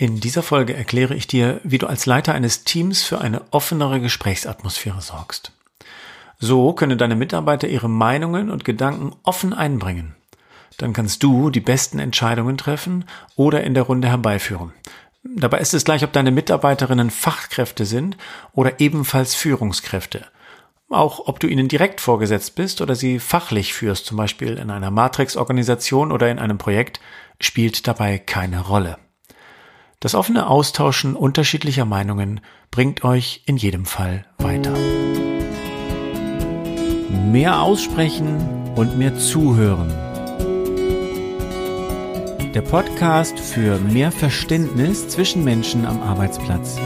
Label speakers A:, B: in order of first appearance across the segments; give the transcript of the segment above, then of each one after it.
A: In dieser Folge erkläre ich dir, wie du als Leiter eines Teams für eine offenere Gesprächsatmosphäre sorgst. So können deine Mitarbeiter ihre Meinungen und Gedanken offen einbringen. Dann kannst du die besten Entscheidungen treffen oder in der Runde herbeiführen. Dabei ist es gleich, ob deine Mitarbeiterinnen Fachkräfte sind oder ebenfalls Führungskräfte. Auch ob du ihnen direkt vorgesetzt bist oder sie fachlich führst, zum Beispiel in einer Matrix-Organisation oder in einem Projekt, spielt dabei keine Rolle. Das offene Austauschen unterschiedlicher Meinungen bringt euch in jedem Fall weiter. Mehr aussprechen und mehr zuhören. Der Podcast für mehr Verständnis zwischen Menschen am Arbeitsplatz.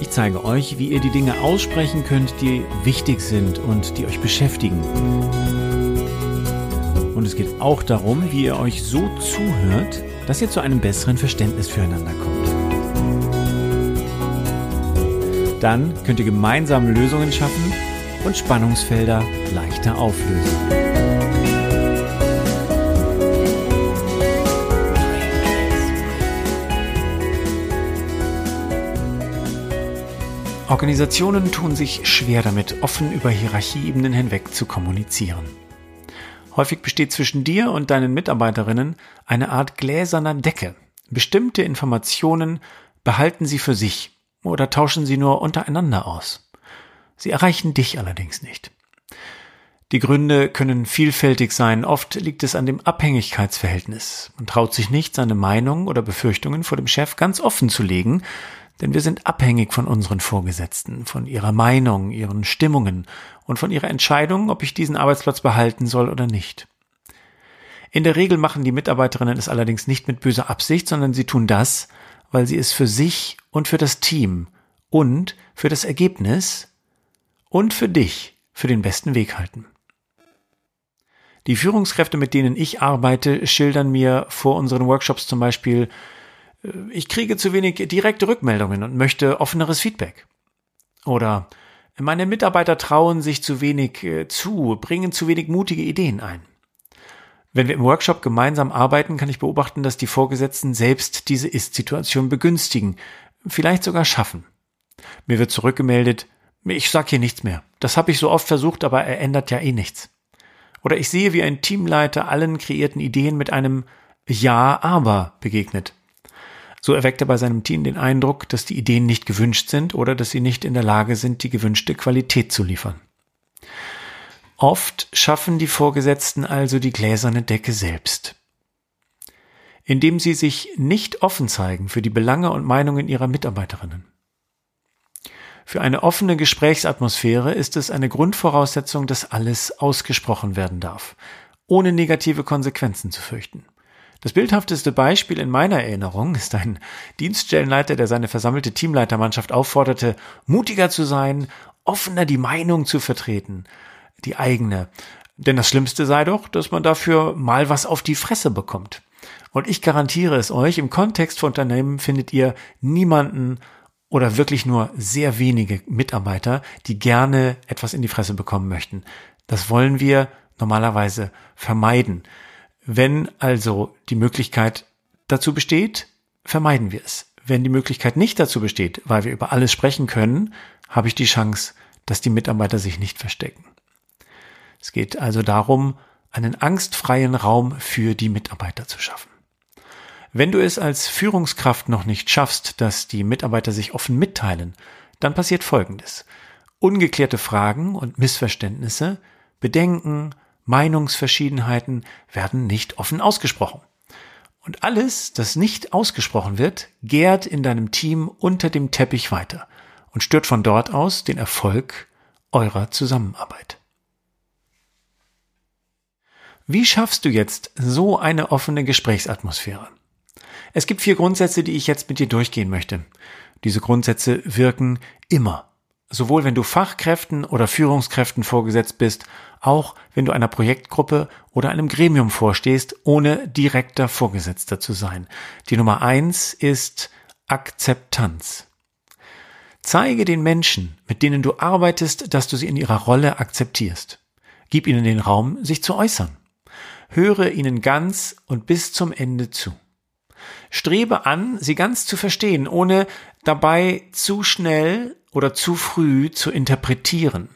A: Ich zeige euch, wie ihr die Dinge aussprechen könnt, die wichtig sind und die euch beschäftigen. Und es geht auch darum, wie ihr euch so zuhört, dass ihr zu einem besseren Verständnis füreinander kommt. Dann könnt ihr gemeinsam Lösungen schaffen und Spannungsfelder leichter auflösen. Organisationen tun sich schwer damit, offen über Hierarchieebenen hinweg zu kommunizieren. Häufig besteht zwischen dir und deinen Mitarbeiterinnen eine Art gläserner Decke. Bestimmte Informationen behalten sie für sich oder tauschen sie nur untereinander aus. Sie erreichen dich allerdings nicht. Die Gründe können vielfältig sein. Oft liegt es an dem Abhängigkeitsverhältnis. Man traut sich nicht, seine Meinung oder Befürchtungen vor dem Chef ganz offen zu legen, denn wir sind abhängig von unseren Vorgesetzten, von ihrer Meinung, ihren Stimmungen und von ihrer Entscheidung, ob ich diesen Arbeitsplatz behalten soll oder nicht. In der Regel machen die Mitarbeiterinnen es allerdings nicht mit böser Absicht, sondern sie tun das, weil sie es für sich und für das Team und für das Ergebnis und für dich für den besten Weg halten. Die Führungskräfte, mit denen ich arbeite, schildern mir vor unseren Workshops zum Beispiel, ich kriege zu wenig direkte Rückmeldungen und möchte offeneres Feedback. Oder meine Mitarbeiter trauen sich zu wenig äh, zu, bringen zu wenig mutige Ideen ein. Wenn wir im Workshop gemeinsam arbeiten, kann ich beobachten, dass die Vorgesetzten selbst diese Ist-Situation begünstigen, vielleicht sogar schaffen. Mir wird zurückgemeldet, ich sag hier nichts mehr. Das habe ich so oft versucht, aber er ändert ja eh nichts. Oder ich sehe, wie ein Teamleiter allen kreierten Ideen mit einem Ja, aber begegnet. So erweckt er bei seinem Team den Eindruck, dass die Ideen nicht gewünscht sind oder dass sie nicht in der Lage sind, die gewünschte Qualität zu liefern. Oft schaffen die Vorgesetzten also die gläserne Decke selbst. Indem sie sich nicht offen zeigen für die Belange und Meinungen ihrer Mitarbeiterinnen. Für eine offene Gesprächsatmosphäre ist es eine Grundvoraussetzung, dass alles ausgesprochen werden darf, ohne negative Konsequenzen zu fürchten. Das bildhafteste Beispiel in meiner Erinnerung ist ein Dienststellenleiter, der seine versammelte Teamleitermannschaft aufforderte, mutiger zu sein, offener die Meinung zu vertreten, die eigene. Denn das Schlimmste sei doch, dass man dafür mal was auf die Fresse bekommt. Und ich garantiere es euch, im Kontext von Unternehmen findet ihr niemanden oder wirklich nur sehr wenige Mitarbeiter, die gerne etwas in die Fresse bekommen möchten. Das wollen wir normalerweise vermeiden. Wenn also die Möglichkeit dazu besteht, vermeiden wir es. Wenn die Möglichkeit nicht dazu besteht, weil wir über alles sprechen können, habe ich die Chance, dass die Mitarbeiter sich nicht verstecken. Es geht also darum, einen angstfreien Raum für die Mitarbeiter zu schaffen. Wenn du es als Führungskraft noch nicht schaffst, dass die Mitarbeiter sich offen mitteilen, dann passiert Folgendes. Ungeklärte Fragen und Missverständnisse, Bedenken, Meinungsverschiedenheiten werden nicht offen ausgesprochen. Und alles, das nicht ausgesprochen wird, gärt in deinem Team unter dem Teppich weiter und stört von dort aus den Erfolg eurer Zusammenarbeit. Wie schaffst du jetzt so eine offene Gesprächsatmosphäre? Es gibt vier Grundsätze, die ich jetzt mit dir durchgehen möchte. Diese Grundsätze wirken immer sowohl wenn du Fachkräften oder Führungskräften vorgesetzt bist, auch wenn du einer Projektgruppe oder einem Gremium vorstehst, ohne direkter Vorgesetzter zu sein. Die Nummer eins ist Akzeptanz. Zeige den Menschen, mit denen du arbeitest, dass du sie in ihrer Rolle akzeptierst. Gib ihnen den Raum, sich zu äußern. Höre ihnen ganz und bis zum Ende zu. Strebe an, sie ganz zu verstehen, ohne dabei zu schnell oder zu früh zu interpretieren.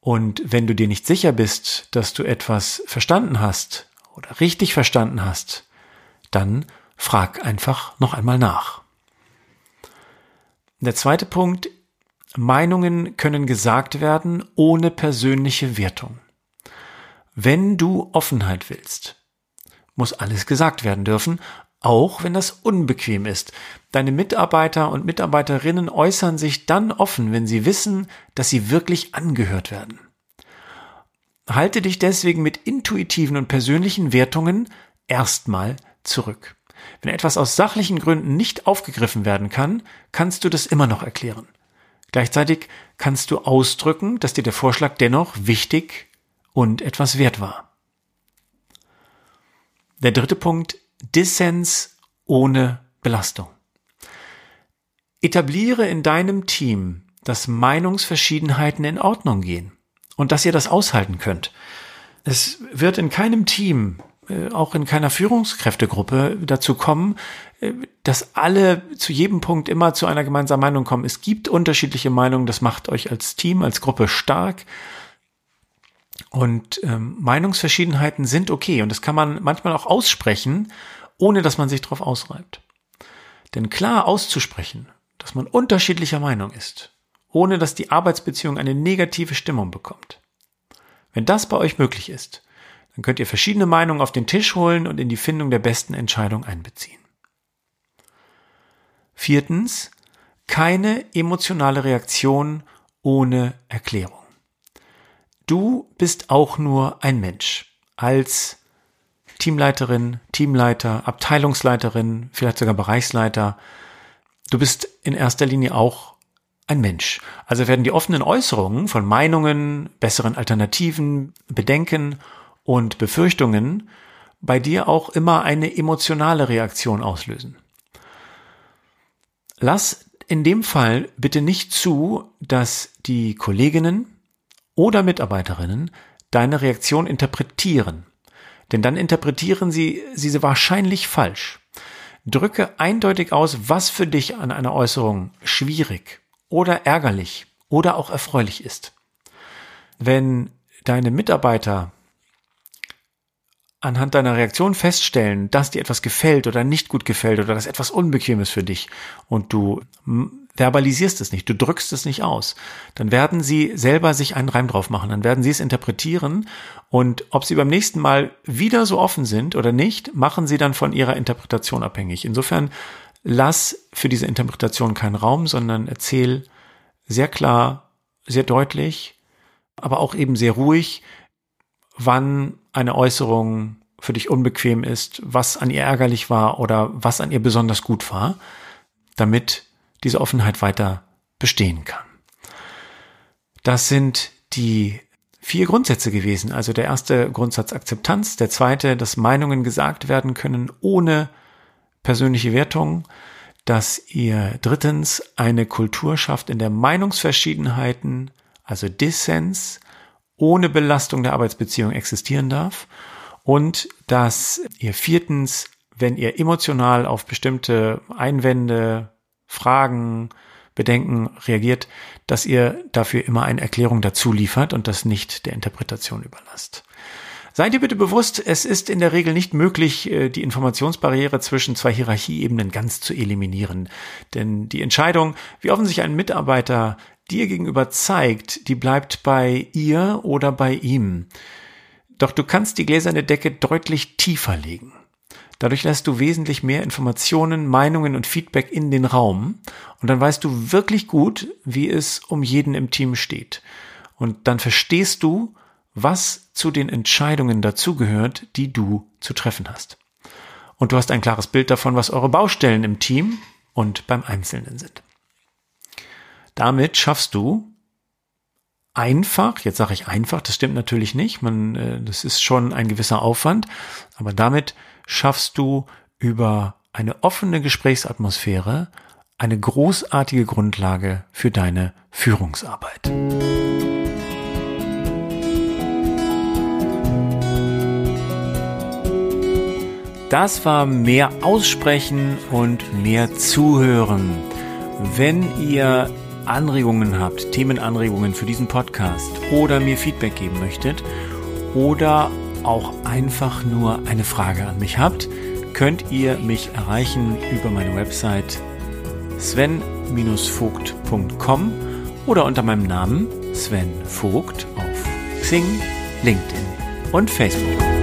A: Und wenn du dir nicht sicher bist, dass du etwas verstanden hast oder richtig verstanden hast, dann frag einfach noch einmal nach. Der zweite Punkt, Meinungen können gesagt werden ohne persönliche Wertung. Wenn du Offenheit willst, muss alles gesagt werden dürfen, auch wenn das unbequem ist. Deine Mitarbeiter und Mitarbeiterinnen äußern sich dann offen, wenn sie wissen, dass sie wirklich angehört werden. Halte dich deswegen mit intuitiven und persönlichen Wertungen erstmal zurück. Wenn etwas aus sachlichen Gründen nicht aufgegriffen werden kann, kannst du das immer noch erklären. Gleichzeitig kannst du ausdrücken, dass dir der Vorschlag dennoch wichtig und etwas wert war. Der dritte Punkt Dissens ohne Belastung. Etabliere in deinem Team, dass Meinungsverschiedenheiten in Ordnung gehen und dass ihr das aushalten könnt. Es wird in keinem Team, äh, auch in keiner Führungskräftegruppe dazu kommen, äh, dass alle zu jedem Punkt immer zu einer gemeinsamen Meinung kommen. Es gibt unterschiedliche Meinungen, das macht euch als Team, als Gruppe stark. Und ähm, Meinungsverschiedenheiten sind okay und das kann man manchmal auch aussprechen, ohne dass man sich darauf ausreibt. Denn klar auszusprechen, dass man unterschiedlicher Meinung ist, ohne dass die Arbeitsbeziehung eine negative Stimmung bekommt. Wenn das bei euch möglich ist, dann könnt ihr verschiedene Meinungen auf den Tisch holen und in die Findung der besten Entscheidung einbeziehen. Viertens, keine emotionale Reaktion ohne Erklärung. Du bist auch nur ein Mensch. Als Teamleiterin, Teamleiter, Abteilungsleiterin, vielleicht sogar Bereichsleiter. Du bist in erster Linie auch ein Mensch. Also werden die offenen Äußerungen von Meinungen, besseren Alternativen, Bedenken und Befürchtungen bei dir auch immer eine emotionale Reaktion auslösen. Lass in dem Fall bitte nicht zu, dass die Kolleginnen, oder Mitarbeiterinnen deine Reaktion interpretieren. Denn dann interpretieren sie sie wahrscheinlich falsch. Drücke eindeutig aus, was für dich an einer Äußerung schwierig oder ärgerlich oder auch erfreulich ist. Wenn deine Mitarbeiter anhand deiner Reaktion feststellen, dass dir etwas gefällt oder nicht gut gefällt oder dass etwas unbequem ist für dich und du verbalisierst es nicht, du drückst es nicht aus, dann werden sie selber sich einen Reim drauf machen, dann werden sie es interpretieren und ob sie beim nächsten Mal wieder so offen sind oder nicht, machen sie dann von ihrer Interpretation abhängig. Insofern lass für diese Interpretation keinen Raum, sondern erzähl sehr klar, sehr deutlich, aber auch eben sehr ruhig, wann eine Äußerung für dich unbequem ist, was an ihr ärgerlich war oder was an ihr besonders gut war, damit diese Offenheit weiter bestehen kann. Das sind die vier Grundsätze gewesen. Also der erste Grundsatz Akzeptanz, der zweite, dass Meinungen gesagt werden können ohne persönliche Wertung, dass ihr drittens eine Kultur schafft, in der Meinungsverschiedenheiten, also Dissens, ohne Belastung der Arbeitsbeziehung existieren darf und dass ihr viertens, wenn ihr emotional auf bestimmte Einwände, Fragen, Bedenken reagiert, dass ihr dafür immer eine Erklärung dazu liefert und das nicht der Interpretation überlasst. Seid ihr bitte bewusst, es ist in der Regel nicht möglich, äh, die Informationsbarriere zwischen zwei Hierarchieebenen ganz zu eliminieren. Denn die Entscheidung, wie offen sich ein Mitarbeiter dir gegenüber zeigt, die bleibt bei ihr oder bei ihm. Doch du kannst die gläserne Decke deutlich tiefer legen. Dadurch lässt du wesentlich mehr Informationen, Meinungen und Feedback in den Raum und dann weißt du wirklich gut, wie es um jeden im Team steht. Und dann verstehst du, was zu den Entscheidungen dazugehört, die du zu treffen hast. Und du hast ein klares Bild davon, was eure Baustellen im Team und beim Einzelnen sind. Damit schaffst du einfach, jetzt sage ich einfach, das stimmt natürlich nicht, man, äh, das ist schon ein gewisser Aufwand, aber damit schaffst du über eine offene Gesprächsatmosphäre eine großartige Grundlage für deine Führungsarbeit. Das war mehr Aussprechen und mehr Zuhören. Wenn ihr Anregungen habt, Themenanregungen für diesen Podcast oder mir Feedback geben möchtet oder auch einfach nur eine Frage an mich habt, könnt ihr mich erreichen über meine Website sven-vogt.com oder unter meinem Namen Sven Vogt auf Xing, LinkedIn und Facebook.